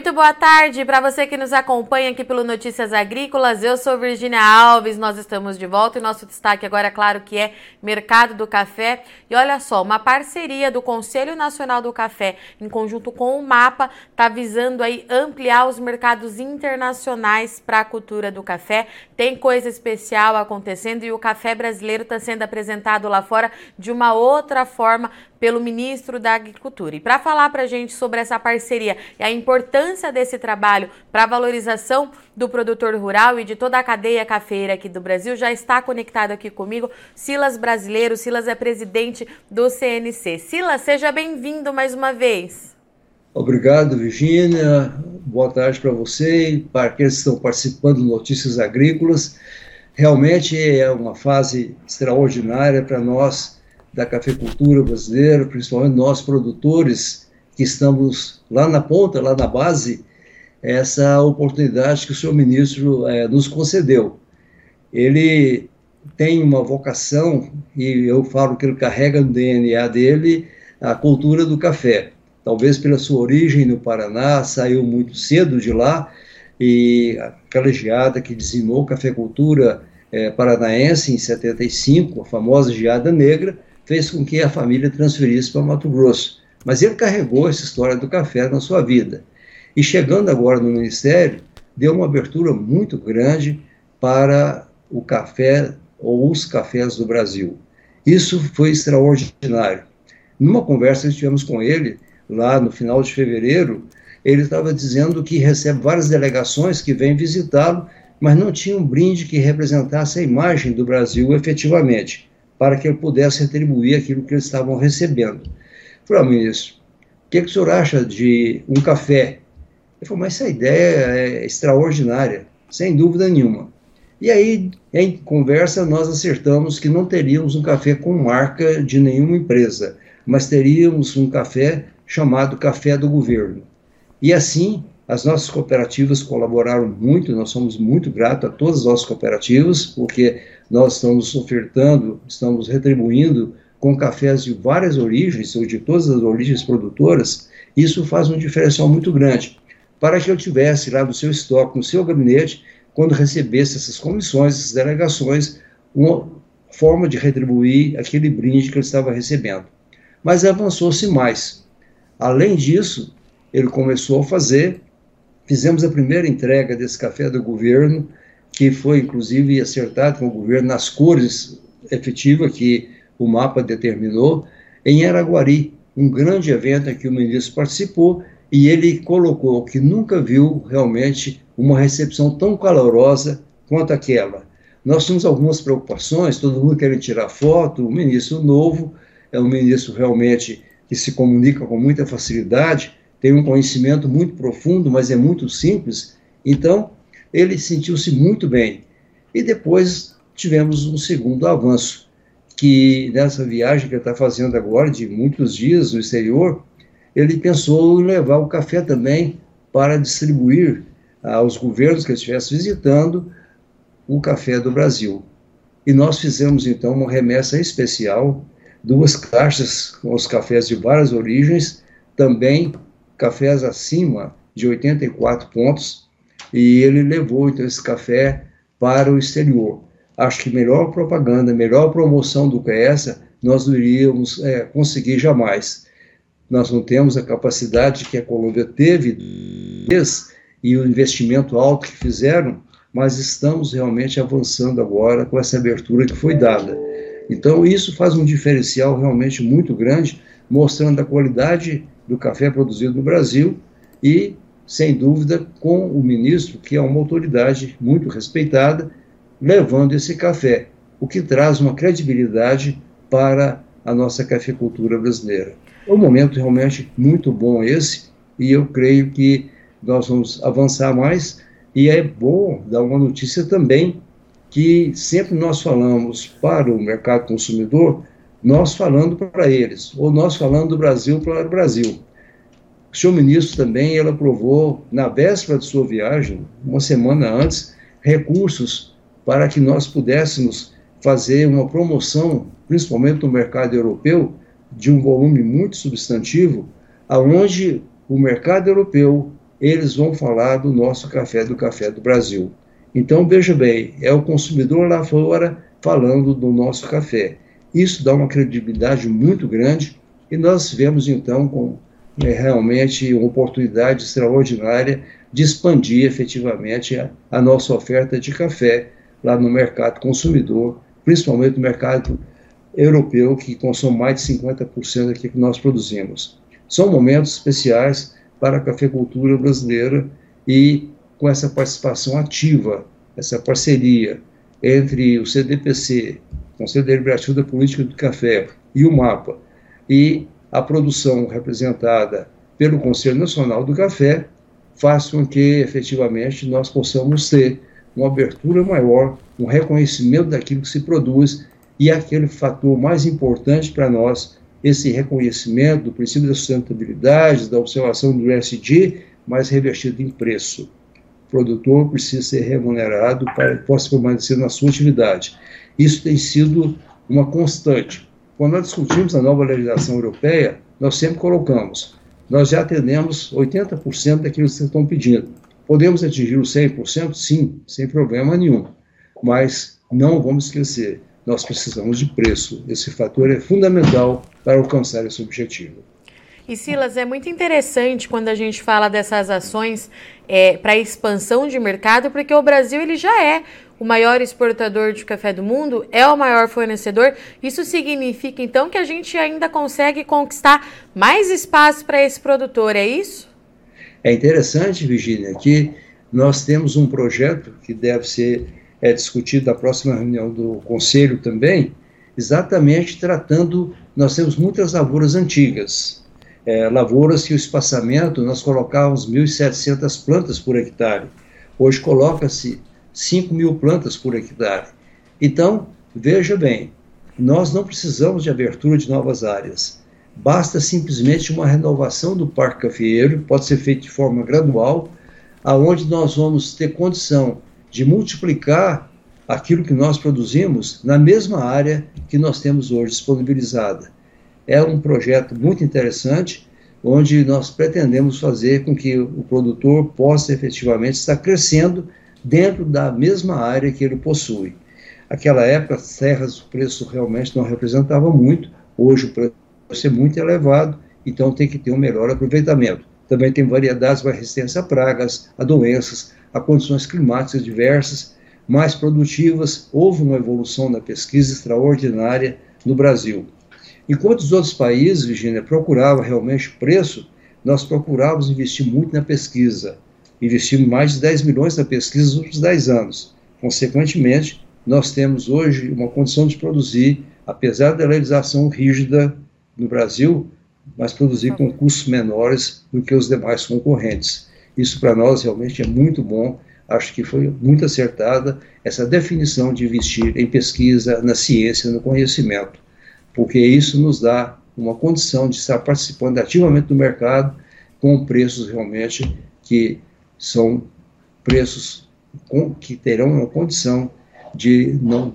Muito boa tarde para você que nos acompanha aqui pelo Notícias Agrícolas. Eu sou Virginia Alves, nós estamos de volta e nosso destaque agora, é claro, que é mercado do café. E olha só, uma parceria do Conselho Nacional do Café em conjunto com o MAPA está visando aí ampliar os mercados internacionais para a cultura do café. Tem coisa especial acontecendo e o café brasileiro está sendo apresentado lá fora de uma outra forma pelo ministro da Agricultura. E para falar para a gente sobre essa parceria e a importância desse trabalho para a valorização do produtor rural e de toda a cadeia cafeira aqui do Brasil, já está conectado aqui comigo Silas Brasileiro. Silas é presidente do CNC. Silas, seja bem-vindo mais uma vez. Obrigado, Virginia. Boa tarde para você e para aqueles que estão participando do Notícias Agrícolas. Realmente é uma fase extraordinária para nós da cafeicultura brasileira, principalmente nós produtores que estamos lá na ponta, lá na base, essa oportunidade que o senhor ministro é, nos concedeu. Ele tem uma vocação, e eu falo que ele carrega no DNA dele a cultura do café. Talvez pela sua origem no Paraná, saiu muito cedo de lá, e aquela geada que dizimou a cafeicultura é, paranaense em 75, a famosa geada negra, fez com que a família transferisse para Mato Grosso. Mas ele carregou essa história do café na sua vida. E chegando agora no Ministério, deu uma abertura muito grande para o café ou os cafés do Brasil. Isso foi extraordinário. Numa conversa que tivemos com ele, lá no final de fevereiro, ele estava dizendo que recebe várias delegações que vêm visitá-lo, mas não tinha um brinde que representasse a imagem do Brasil efetivamente para que ele pudesse retribuir aquilo que eles estavam recebendo. Falei, ah, ministro, o que, que o senhor acha de um café? Ele falou, mas essa ideia é extraordinária, sem dúvida nenhuma. E aí, em conversa, nós acertamos que não teríamos um café com marca de nenhuma empresa, mas teríamos um café chamado Café do Governo. E assim, as nossas cooperativas colaboraram muito, nós somos muito gratos a todas as nossas cooperativas, porque nós estamos ofertando, estamos retribuindo com cafés de várias origens, ou de todas as origens produtoras, isso faz um diferencial muito grande. Para que eu tivesse lá no seu estoque, no seu gabinete, quando recebesse essas comissões, essas delegações, uma forma de retribuir aquele brinde que ele estava recebendo. Mas avançou-se mais. Além disso, ele começou a fazer, fizemos a primeira entrega desse café do governo que foi inclusive acertado com o governo nas cores efetivas que o mapa determinou, em Araguari, um grande evento em que o ministro participou e ele colocou que nunca viu realmente uma recepção tão calorosa quanto aquela. Nós tínhamos algumas preocupações, todo mundo querendo tirar foto, o ministro novo é um ministro realmente que se comunica com muita facilidade, tem um conhecimento muito profundo, mas é muito simples. Então, ele sentiu-se muito bem. E depois tivemos um segundo avanço, que nessa viagem que ele está fazendo agora, de muitos dias no exterior, ele pensou em levar o café também para distribuir aos governos que ele estivesse visitando o café do Brasil. E nós fizemos então uma remessa especial, duas caixas com os cafés de várias origens, também cafés acima de 84 pontos, e ele levou então esse café para o exterior. Acho que melhor propaganda, melhor promoção do que essa, nós não iríamos é, conseguir jamais. Nós não temos a capacidade que a Colômbia teve e o investimento alto que fizeram, mas estamos realmente avançando agora com essa abertura que foi dada. Então, isso faz um diferencial realmente muito grande, mostrando a qualidade do café produzido no Brasil e sem dúvida, com o ministro, que é uma autoridade muito respeitada, levando esse café, o que traz uma credibilidade para a nossa cafeicultura brasileira. É um momento realmente muito bom esse, e eu creio que nós vamos avançar mais, e é bom dar uma notícia também que sempre nós falamos para o mercado consumidor, nós falando para eles, ou nós falando do Brasil para o Brasil. O senhor ministro também ele aprovou, na véspera de sua viagem, uma semana antes, recursos para que nós pudéssemos fazer uma promoção, principalmente no mercado europeu, de um volume muito substantivo, aonde o mercado europeu eles vão falar do nosso café, do café do Brasil. Então, veja bem, é o consumidor lá fora falando do nosso café. Isso dá uma credibilidade muito grande e nós vemos, então, com é, realmente uma oportunidade extraordinária de expandir efetivamente a, a nossa oferta de café lá no mercado consumidor, principalmente no mercado europeu, que consome mais de 50% daquilo que nós produzimos. São momentos especiais para a cafeicultura brasileira e com essa participação ativa, essa parceria entre o CDPC, Conselho Deliberativo da Política do Café, e o MAPA, e a produção representada pelo Conselho Nacional do Café, faz com que efetivamente nós possamos ter uma abertura maior, um reconhecimento daquilo que se produz e aquele fator mais importante para nós, esse reconhecimento do princípio da sustentabilidade, da observação do ESG, mas revestido em preço. Produtor precisa ser remunerado para que possa permanecer na sua atividade. Isso tem sido uma constante. Quando nós discutimos a nova legislação europeia, nós sempre colocamos, nós já atendemos 80% daquilo que vocês estão pedindo. Podemos atingir os 100%? Sim, sem problema nenhum. Mas não vamos esquecer, nós precisamos de preço. Esse fator é fundamental para alcançar esse objetivo. E Silas, é muito interessante quando a gente fala dessas ações é, para expansão de mercado, porque o Brasil ele já é o maior exportador de café do mundo, é o maior fornecedor. Isso significa então que a gente ainda consegue conquistar mais espaço para esse produtor, é isso? É interessante, Virginia, que nós temos um projeto que deve ser é, discutido na próxima reunião do Conselho também, exatamente tratando. Nós temos muitas lavouras antigas, é, lavouras que o espaçamento nós colocávamos 1.700 plantas por hectare. Hoje coloca-se 5 mil plantas por hectare. Então, veja bem, nós não precisamos de abertura de novas áreas. Basta simplesmente uma renovação do parque cafeeiro, pode ser feito de forma gradual, aonde nós vamos ter condição de multiplicar aquilo que nós produzimos na mesma área que nós temos hoje disponibilizada. É um projeto muito interessante, onde nós pretendemos fazer com que o produtor possa efetivamente estar crescendo dentro da mesma área que ele possui. Aquela época, as terras, o preço realmente não representava muito, hoje o preço é muito elevado, então tem que ter um melhor aproveitamento. Também tem variedades mais resistentes a pragas, a doenças, a condições climáticas diversas, mais produtivas. Houve uma evolução na pesquisa extraordinária no Brasil. Enquanto os outros países, Virginia, procuravam realmente preço, nós procurávamos investir muito na pesquisa. Investimos mais de 10 milhões na pesquisa nos últimos 10 anos. Consequentemente, nós temos hoje uma condição de produzir, apesar da legislação rígida no Brasil, mas produzir com custos menores do que os demais concorrentes. Isso para nós realmente é muito bom. Acho que foi muito acertada essa definição de investir em pesquisa, na ciência, no conhecimento, porque isso nos dá uma condição de estar participando ativamente do mercado com preços realmente que são preços com, que terão uma condição de não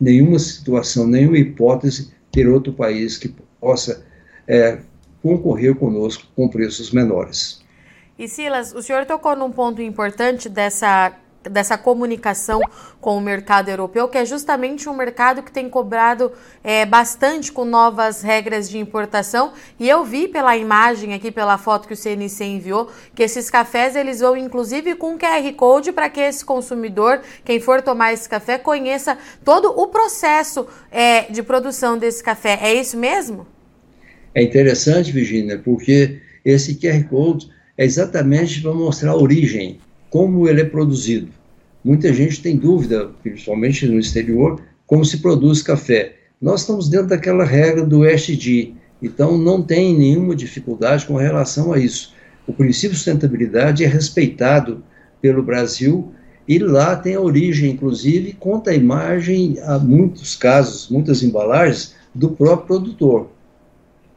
nenhuma situação, nenhuma hipótese ter outro país que possa é, concorrer conosco com preços menores. E Silas, o senhor tocou num ponto importante dessa dessa comunicação com o mercado europeu, que é justamente um mercado que tem cobrado é, bastante com novas regras de importação. E eu vi pela imagem aqui, pela foto que o CNC enviou, que esses cafés eles vão inclusive com QR Code para que esse consumidor, quem for tomar esse café, conheça todo o processo é, de produção desse café. É isso mesmo? É interessante, Virginia, porque esse QR Code é exatamente para mostrar a origem, como ele é produzido. Muita gente tem dúvida, principalmente no exterior, como se produz café. Nós estamos dentro daquela regra do ESG, então não tem nenhuma dificuldade com relação a isso. O princípio de sustentabilidade é respeitado pelo Brasil e lá tem a origem, inclusive, conta a imagem, há muitos casos, muitas embalagens, do próprio produtor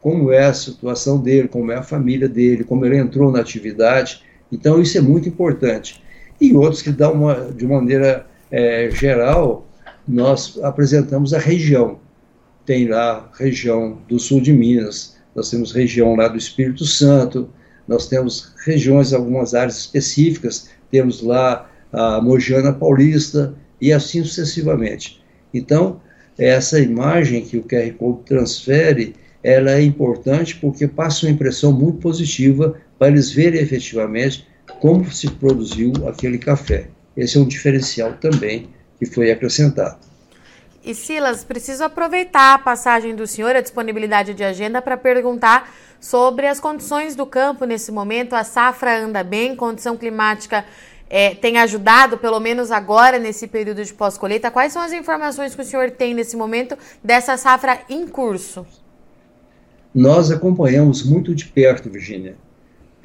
como é a situação dele, como é a família dele, como ele entrou na atividade. Então, isso é muito importante. E outros que dão uma, de maneira é, geral, nós apresentamos a região. Tem lá região do sul de Minas, nós temos região lá do Espírito Santo, nós temos regiões, algumas áreas específicas, temos lá a Mogiana Paulista e assim sucessivamente. Então, essa imagem que o QR Code transfere, ela é importante porque passa uma impressão muito positiva para eles verem efetivamente como se produziu aquele café. Esse é um diferencial também que foi acrescentado. E Silas, preciso aproveitar a passagem do senhor, a disponibilidade de agenda, para perguntar sobre as condições do campo nesse momento. A safra anda bem, condição climática é, tem ajudado, pelo menos agora, nesse período de pós-colheita. Quais são as informações que o senhor tem nesse momento dessa safra em curso? Nós acompanhamos muito de perto, Virginia,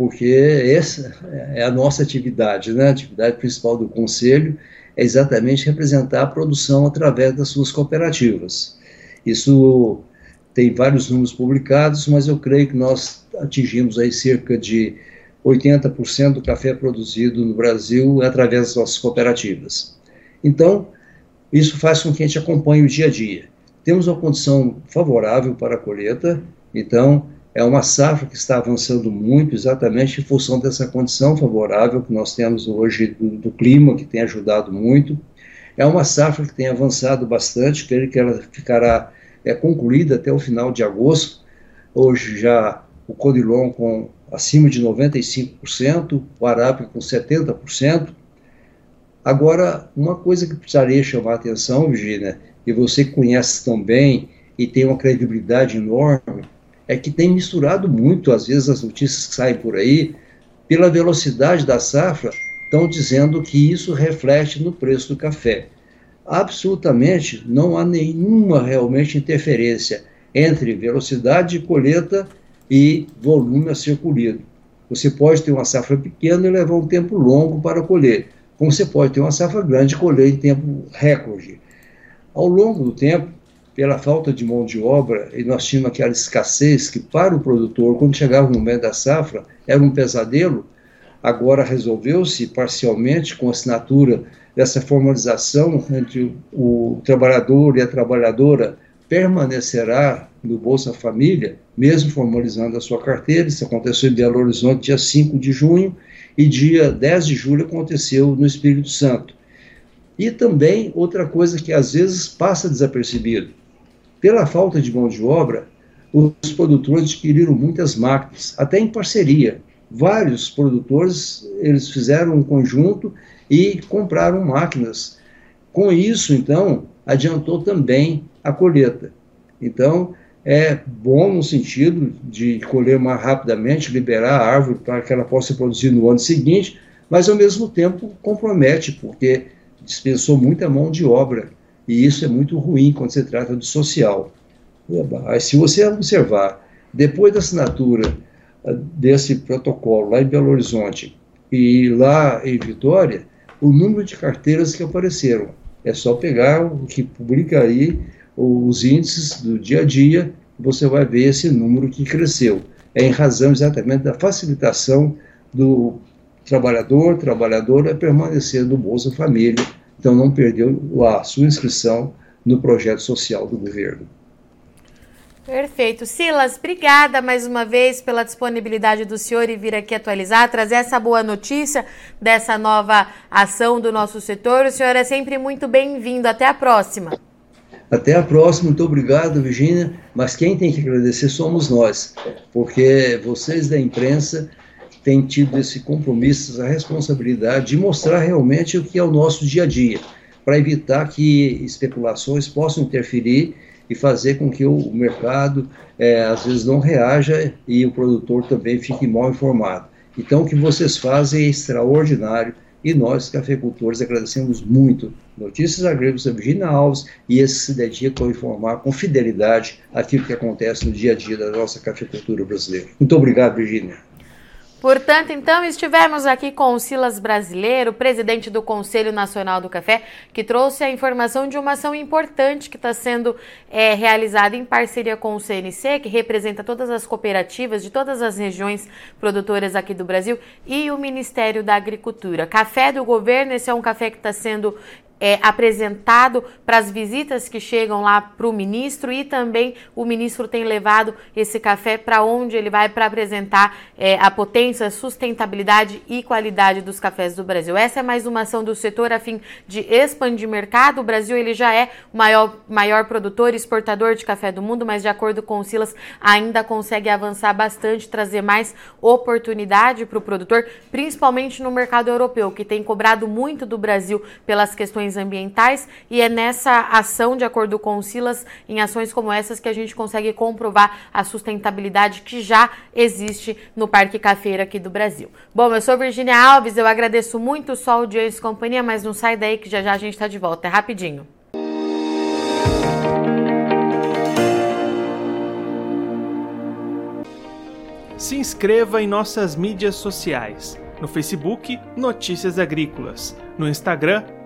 porque essa é a nossa atividade, né? a atividade principal do Conselho é exatamente representar a produção através das suas cooperativas. Isso tem vários números publicados, mas eu creio que nós atingimos aí cerca de 80% do café produzido no Brasil através das nossas cooperativas. Então, isso faz com que a gente acompanhe o dia a dia. Temos uma condição favorável para a colheita, então é uma safra que está avançando muito, exatamente em função dessa condição favorável que nós temos hoje do, do clima, que tem ajudado muito. É uma safra que tem avançado bastante, creio que ela ficará é, concluída até o final de agosto. Hoje já o Codilon com acima de 95%, o Arábica com 70%. Agora, uma coisa que precisaria chamar a atenção, Virginia, e você conhece tão bem e tem uma credibilidade enorme, é que tem misturado muito, às vezes, as notícias que saem por aí, pela velocidade da safra, estão dizendo que isso reflete no preço do café. Absolutamente não há nenhuma realmente interferência entre velocidade de colheita e volume a ser colhido. Você pode ter uma safra pequena e levar um tempo longo para colher, como você pode ter uma safra grande e colher em tempo recorde. Ao longo do tempo, pela falta de mão de obra, e nós tínhamos aquela escassez que, para o produtor, quando chegava o momento da safra, era um pesadelo, agora resolveu-se parcialmente com a assinatura dessa formalização entre o trabalhador e a trabalhadora permanecerá no Bolsa Família, mesmo formalizando a sua carteira. Isso aconteceu em Belo Horizonte dia 5 de junho e dia 10 de julho aconteceu no Espírito Santo. E também outra coisa que às vezes passa desapercebido. Pela falta de mão de obra, os produtores adquiriram muitas máquinas, até em parceria. Vários produtores eles fizeram um conjunto e compraram máquinas. Com isso, então, adiantou também a colheita. Então, é bom no sentido de colher mais rapidamente, liberar a árvore para que ela possa produzir no ano seguinte, mas ao mesmo tempo compromete, porque dispensou muita mão de obra e isso é muito ruim quando se trata do social. Se você observar, depois da assinatura ah, desse protocolo lá em Belo Horizonte e lá em Vitória, o número de carteiras que apareceram. É só pegar o que publica aí os índices do dia a dia, você vai ver esse número que cresceu. É em razão exatamente da facilitação do trabalhador, trabalhadora permanecer no Bolsa Família então não perdeu a sua inscrição no projeto social do governo. Perfeito. Silas, obrigada mais uma vez pela disponibilidade do senhor e vir aqui atualizar, trazer essa boa notícia dessa nova ação do nosso setor. O senhor é sempre muito bem-vindo. Até a próxima. Até a próxima, muito obrigado, Virginia. Mas quem tem que agradecer somos nós, porque vocês da imprensa tem tido esse compromisso, essa responsabilidade de mostrar realmente o que é o nosso dia a dia, para evitar que especulações possam interferir e fazer com que o mercado, é, às vezes, não reaja e o produtor também fique mal informado. Então, o que vocês fazem é extraordinário e nós, cafeicultores, agradecemos muito. Notícias Agrícolas da Virginia Alves e esse se dedicam a informar com fidelidade aquilo que acontece no dia a dia da nossa cafeicultura brasileira. Muito obrigado, Virginia. Portanto, então, estivemos aqui com o Silas Brasileiro, presidente do Conselho Nacional do Café, que trouxe a informação de uma ação importante que está sendo é, realizada em parceria com o CNC, que representa todas as cooperativas de todas as regiões produtoras aqui do Brasil, e o Ministério da Agricultura. Café do governo, esse é um café que está sendo é, apresentado para as visitas que chegam lá para o ministro e também o ministro tem levado esse café para onde ele vai para apresentar é, a potência, sustentabilidade e qualidade dos cafés do Brasil. Essa é mais uma ação do setor a fim de expandir mercado. O Brasil ele já é o maior, maior produtor e exportador de café do mundo, mas de acordo com o Silas ainda consegue avançar bastante, trazer mais oportunidade para o produtor, principalmente no mercado europeu, que tem cobrado muito do Brasil pelas questões ambientais e é nessa ação, de acordo com o Silas, em ações como essas que a gente consegue comprovar a sustentabilidade que já existe no Parque Cafeira aqui do Brasil. Bom, eu sou Virginia Alves, eu agradeço muito só o audiência e companhia, mas não sai daí que já já a gente está de volta. É rapidinho. Se inscreva em nossas mídias sociais. No Facebook, Notícias Agrícolas. No Instagram,